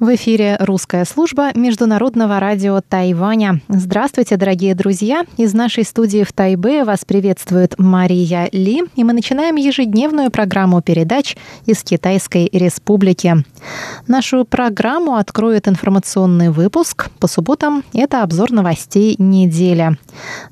В эфире русская служба Международного радио Тайваня. Здравствуйте, дорогие друзья! Из нашей студии в Тайбе вас приветствует Мария Ли, и мы начинаем ежедневную программу передач из Китайской Республики. Нашу программу откроет информационный выпуск. По субботам это обзор новостей недели.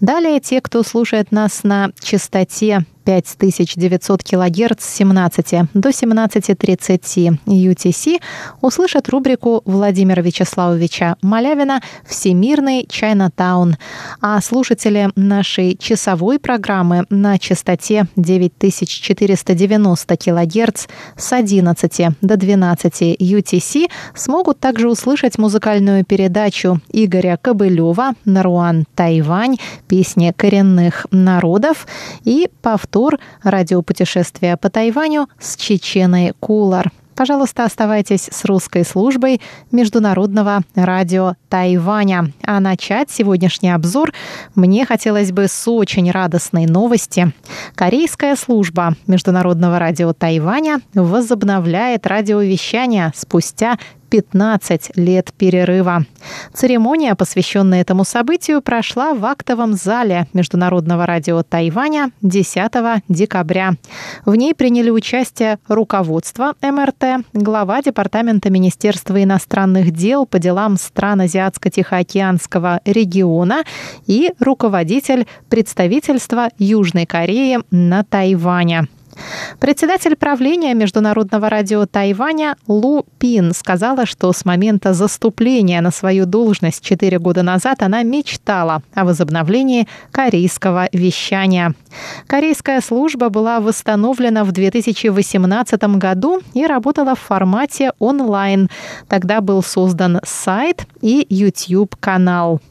Далее те, кто слушает нас на частоте 5900 кГц с 17 до 17.30 UTC услышат рубрику Владимира Вячеславовича Малявина «Всемирный Чайнатаун». А слушатели нашей часовой программы на частоте 9490 кГц с 11 до 12 UTC смогут также услышать музыкальную передачу Игоря Кобылева «Наруан Тайвань. Песни коренных народов» и повтор тур радиопутешествия по Тайваню с Чеченой Кулар. Пожалуйста, оставайтесь с русской службой Международного радио Тайваня. А начать сегодняшний обзор мне хотелось бы с очень радостной новости. Корейская служба Международного радио Тайваня возобновляет радиовещание спустя 15 лет перерыва. Церемония, посвященная этому событию, прошла в актовом зале Международного радио Тайваня 10 декабря. В ней приняли участие руководство МРТ, глава Департамента Министерства иностранных дел по делам стран Азиатско-Тихоокеанского региона и руководитель представительства Южной Кореи на Тайване. Председатель правления Международного радио Тайваня Лу Пин сказала, что с момента заступления на свою должность четыре года назад она мечтала о возобновлении корейского вещания. Корейская служба была восстановлена в 2018 году и работала в формате онлайн. Тогда был создан сайт и YouTube-канал.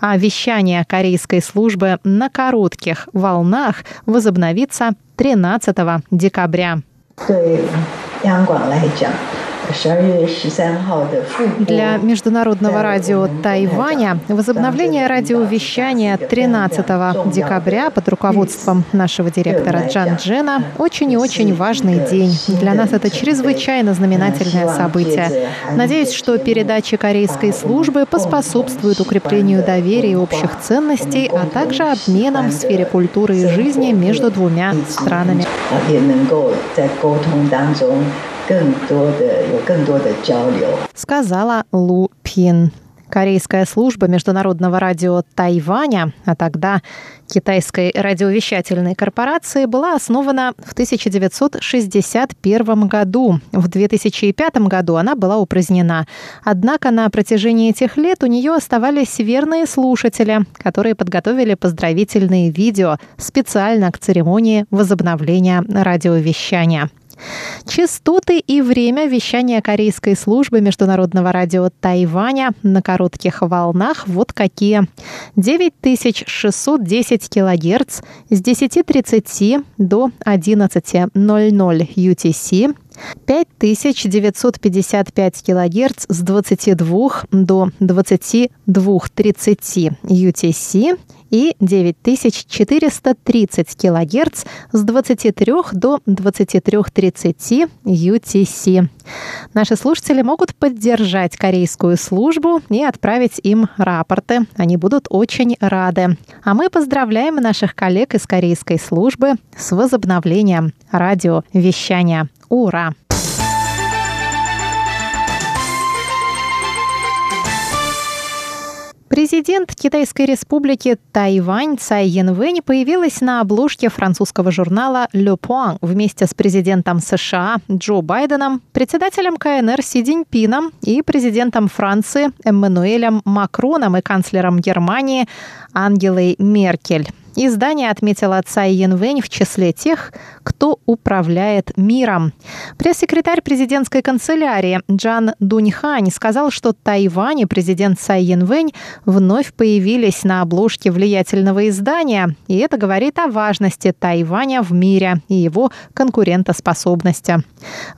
А вещание корейской службы на коротких волнах возобновится 13 декабря. Для Международного радио Тайваня возобновление радиовещания 13 декабря под руководством нашего директора Джан Джена очень и очень важный день. Для нас это чрезвычайно знаменательное событие. Надеюсь, что передачи корейской службы поспособствуют укреплению доверия и общих ценностей, а также обменам в сфере культуры и жизни между двумя странами. 更多的有更多的交流，сказала Лу Пин. Корейская служба Международного радио Тайваня, а тогда Китайской радиовещательной корпорации, была основана в 1961 году. В 2005 году она была упразднена. Однако на протяжении этих лет у нее оставались верные слушатели, которые подготовили поздравительные видео специально к церемонии возобновления радиовещания. Частоты и время вещания корейской службы Международного радио Тайваня на коротких волнах вот какие. 9610 килогерц с 10.30 до 11.00 UTC, 5955 кГц с 22 до 22.30 UTC и 9430 кГц с 23 до 23.30 UTC. Наши слушатели могут поддержать корейскую службу и отправить им рапорты. Они будут очень рады. А мы поздравляем наших коллег из корейской службы с возобновлением радиовещания. Ура! Президент Китайской республики Тайвань Цай Янвэнь появилась на обложке французского журнала Le Point вместе с президентом США Джо Байденом, председателем КНР Си Цзиньпином и президентом Франции Эммануэлем Макроном и канцлером Германии Ангелой Меркель. Издание отметило Цай Янвэнь в числе тех, кто управляет миром. Пресс-секретарь президентской канцелярии Джан Дуньхань сказал, что Тайвань и президент Цай Янвэнь вновь появились на обложке влиятельного издания, и это говорит о важности Тайваня в мире и его конкурентоспособности.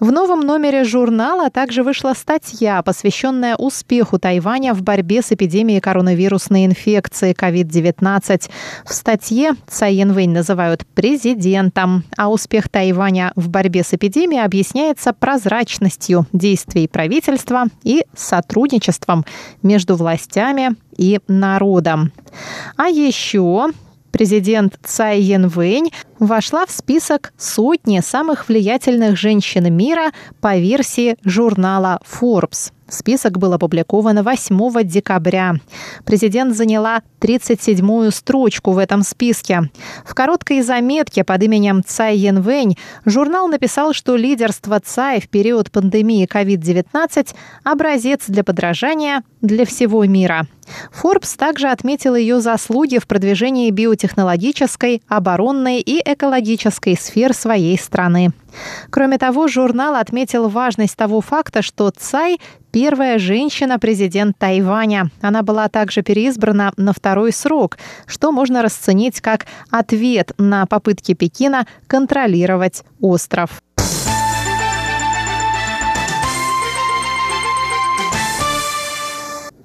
В новом номере журнала также вышла статья, посвященная успеху Тайваня в борьбе с эпидемией коронавирусной инфекции COVID-19. В статье Цай Янвэнь называют президентом, а успех Тайваня в борьбе с эпидемией объясняется прозрачностью действий правительства и сотрудничеством между властями и народом. А еще президент Цай Янвэнь вошла в список сотни самых влиятельных женщин мира по версии журнала Forbes. Список был опубликован 8 декабря. Президент заняла 37-ю строчку в этом списке. В короткой заметке под именем Цай Янвэнь журнал написал, что лидерство Цай в период пандемии COVID-19 – образец для подражания для всего мира. Forbes также отметил ее заслуги в продвижении биотехнологической, оборонной и экологической сфер своей страны. Кроме того, журнал отметил важность того факта, что Цай – первая женщина-президент Тайваня. Она была также переизбрана на второй срок, что можно расценить как ответ на попытки Пекина контролировать остров.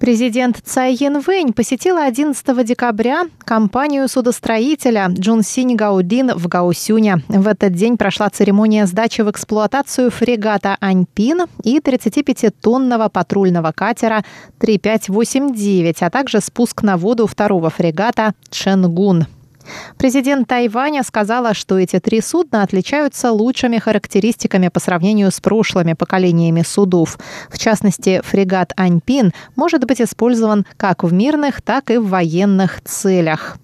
Президент Цай Янвэнь посетила 11 декабря компанию судостроителя Джун Синь Гаудин в Гаусюне. В этот день прошла церемония сдачи в эксплуатацию фрегата «Аньпин» и 35-тонного патрульного катера 3589, а также спуск на воду второго фрегата «Ченгун». Президент Тайваня сказала, что эти три судна отличаются лучшими характеристиками по сравнению с прошлыми поколениями судов. В частности, фрегат «Аньпин» может быть использован как в мирных, так и в военных целях.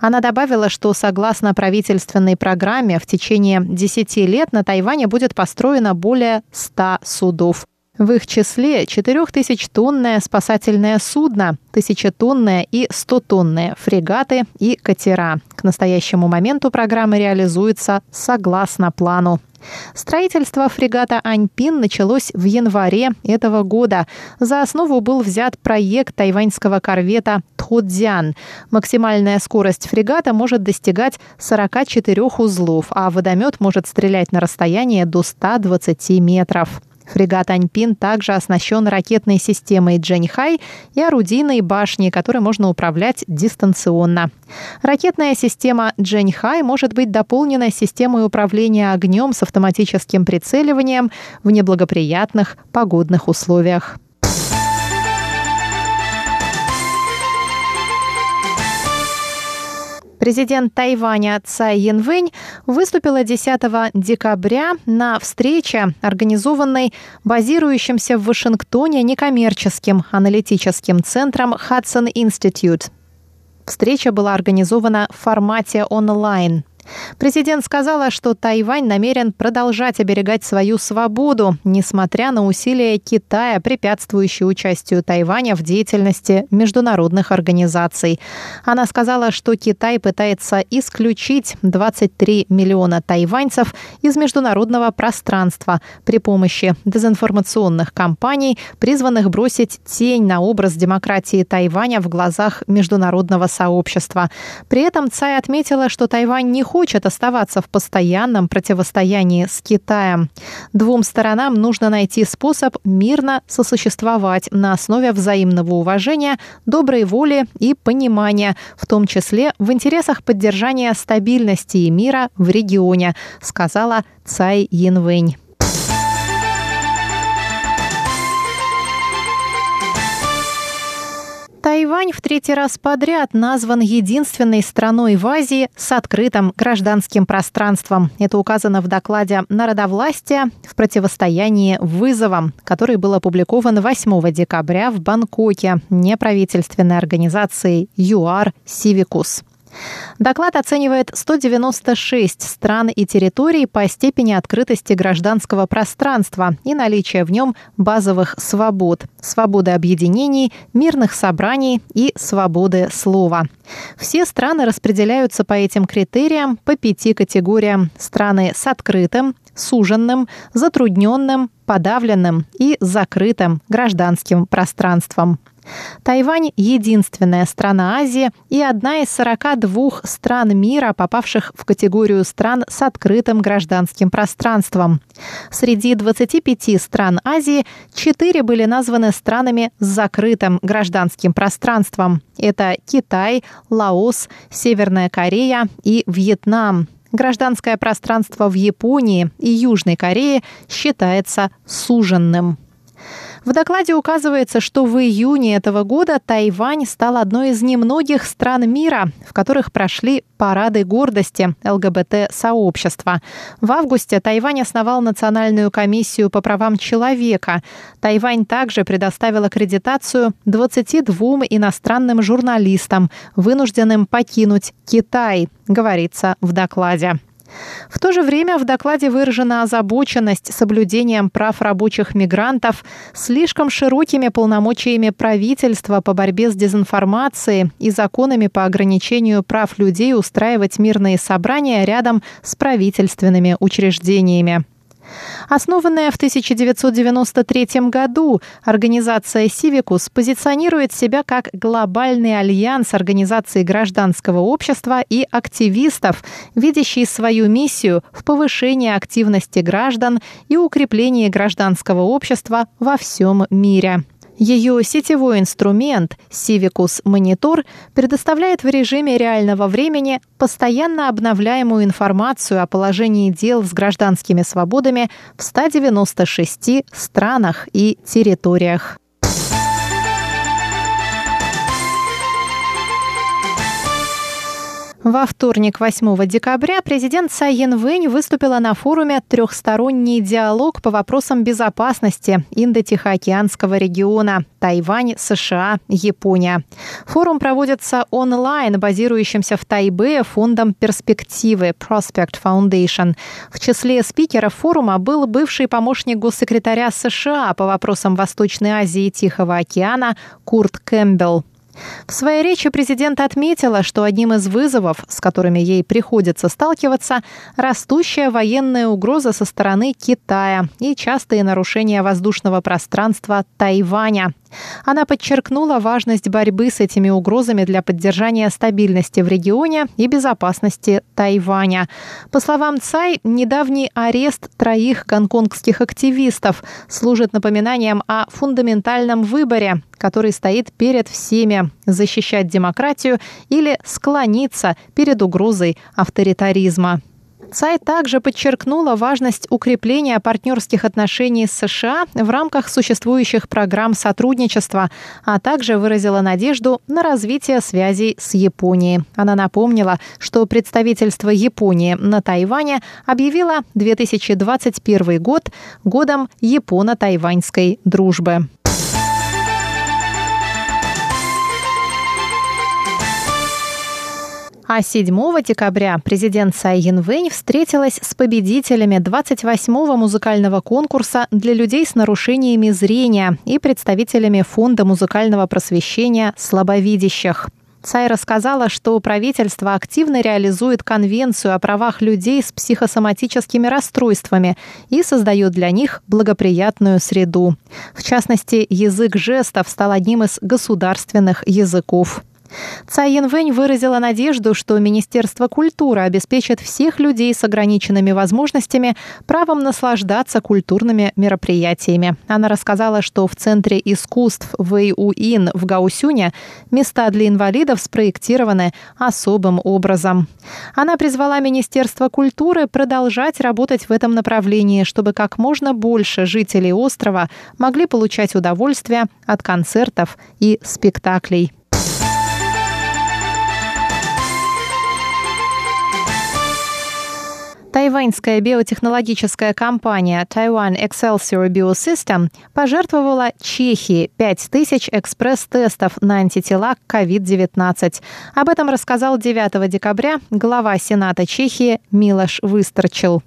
Она добавила, что согласно правительственной программе в течение 10 лет на Тайване будет построено более 100 судов. В их числе 4000-тонное спасательное судно, 1000-тонное и 100-тонные фрегаты и катера. К настоящему моменту программа реализуется согласно плану. Строительство фрегата «Аньпин» началось в январе этого года. За основу был взят проект тайваньского корвета «Тхудзян». Максимальная скорость фрегата может достигать 44 узлов, а водомет может стрелять на расстояние до 120 метров. Фрегат «Аньпин» также оснащен ракетной системой «Джэньхай» и орудийной башней, которой можно управлять дистанционно. Ракетная система «Джэньхай» может быть дополнена системой управления огнем с автоматическим прицеливанием в неблагоприятных погодных условиях. Президент Тайваня Цай Янвэнь выступила 10 декабря на встрече, организованной базирующимся в Вашингтоне некоммерческим аналитическим центром Hudson Institute. Встреча была организована в формате онлайн – Президент сказала, что Тайвань намерен продолжать оберегать свою свободу, несмотря на усилия Китая, препятствующие участию Тайваня в деятельности международных организаций. Она сказала, что Китай пытается исключить 23 миллиона тайваньцев из международного пространства при помощи дезинформационных кампаний, призванных бросить тень на образ демократии Тайваня в глазах международного сообщества. При этом Цай отметила, что Тайвань не хочет хочет оставаться в постоянном противостоянии с Китаем. Двум сторонам нужно найти способ мирно сосуществовать на основе взаимного уважения, доброй воли и понимания, в том числе в интересах поддержания стабильности и мира в регионе, сказала Цай Янвэнь. Тайвань в третий раз подряд назван единственной страной в Азии с открытым гражданским пространством. Это указано в докладе «Народовластия в противостоянии вызовам», который был опубликован 8 декабря в Бангкоке неправительственной организацией ЮАР «Сивикус». Доклад оценивает 196 стран и территорий по степени открытости гражданского пространства и наличия в нем базовых свобод – свободы объединений, мирных собраний и свободы слова. Все страны распределяются по этим критериям по пяти категориям. Страны с открытым, суженным, затрудненным, подавленным и закрытым гражданским пространством. Тайвань – единственная страна Азии и одна из 42 стран мира, попавших в категорию стран с открытым гражданским пространством. Среди 25 стран Азии 4 были названы странами с закрытым гражданским пространством. Это Китай, Лаос, Северная Корея и Вьетнам. Гражданское пространство в Японии и Южной Корее считается суженным. В докладе указывается, что в июне этого года Тайвань стал одной из немногих стран мира, в которых прошли парады гордости ЛГБТ-сообщества. В августе Тайвань основал Национальную комиссию по правам человека. Тайвань также предоставил аккредитацию 22 иностранным журналистам, вынужденным покинуть Китай, говорится в докладе. В то же время в докладе выражена озабоченность соблюдением прав рабочих мигрантов, слишком широкими полномочиями правительства по борьбе с дезинформацией и законами по ограничению прав людей устраивать мирные собрания рядом с правительственными учреждениями. Основанная в 1993 году, организация «Сивикус» позиционирует себя как глобальный альянс организаций гражданского общества и активистов, видящий свою миссию в повышении активности граждан и укреплении гражданского общества во всем мире. Ее сетевой инструмент Civicus Monitor предоставляет в режиме реального времени постоянно обновляемую информацию о положении дел с гражданскими свободами в 196 странах и территориях. Во вторник, 8 декабря, президент Цай Янвэнь выступила на форуме «Трехсторонний диалог по вопросам безопасности Индо-Тихоокеанского региона Тайвань, США, Япония». Форум проводится онлайн, базирующимся в Тайбе фондом перспективы Prospect Foundation. В числе спикеров форума был бывший помощник госсекретаря США по вопросам Восточной Азии и Тихого океана Курт Кэмпбелл. В своей речи президент отметила, что одним из вызовов, с которыми ей приходится сталкиваться, растущая военная угроза со стороны Китая и частые нарушения воздушного пространства Тайваня. Она подчеркнула важность борьбы с этими угрозами для поддержания стабильности в регионе и безопасности Тайваня. По словам Цай, недавний арест троих гонконгских активистов служит напоминанием о фундаментальном выборе, который стоит перед всеми – защищать демократию или склониться перед угрозой авторитаризма. Цай также подчеркнула важность укрепления партнерских отношений с США в рамках существующих программ сотрудничества, а также выразила надежду на развитие связей с Японией. Она напомнила, что представительство Японии на Тайване объявило 2021 год годом японо-тайваньской дружбы. А 7 декабря президент Цай Янвэнь встретилась с победителями 28-го музыкального конкурса для людей с нарушениями зрения и представителями Фонда музыкального просвещения слабовидящих. Цай рассказала, что правительство активно реализует конвенцию о правах людей с психосоматическими расстройствами и создает для них благоприятную среду. В частности, язык жестов стал одним из государственных языков. Цай Янвэнь выразила надежду, что Министерство культуры обеспечит всех людей с ограниченными возможностями правом наслаждаться культурными мероприятиями. Она рассказала, что в Центре искусств Вэйуин в Гаусюне места для инвалидов спроектированы особым образом. Она призвала Министерство культуры продолжать работать в этом направлении, чтобы как можно больше жителей острова могли получать удовольствие от концертов и спектаклей. Тайваньская биотехнологическая компания Taiwan Excelsior Biosystem пожертвовала Чехии 5000 экспресс-тестов на антитела к COVID-19. Об этом рассказал 9 декабря глава Сената Чехии Милош Выстрчил.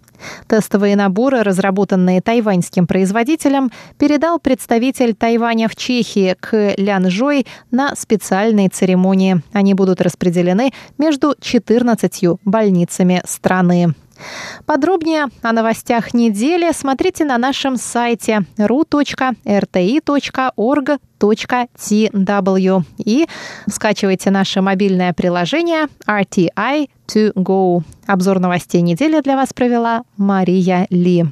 Тестовые наборы, разработанные тайваньским производителем, передал представитель Тайваня в Чехии к Лян Жой на специальной церемонии. Они будут распределены между 14 больницами страны. Подробнее о новостях недели смотрите на нашем сайте ru.rti.org.tw и скачивайте наше мобильное приложение RTI to go. Обзор новостей недели для вас провела Мария Ли.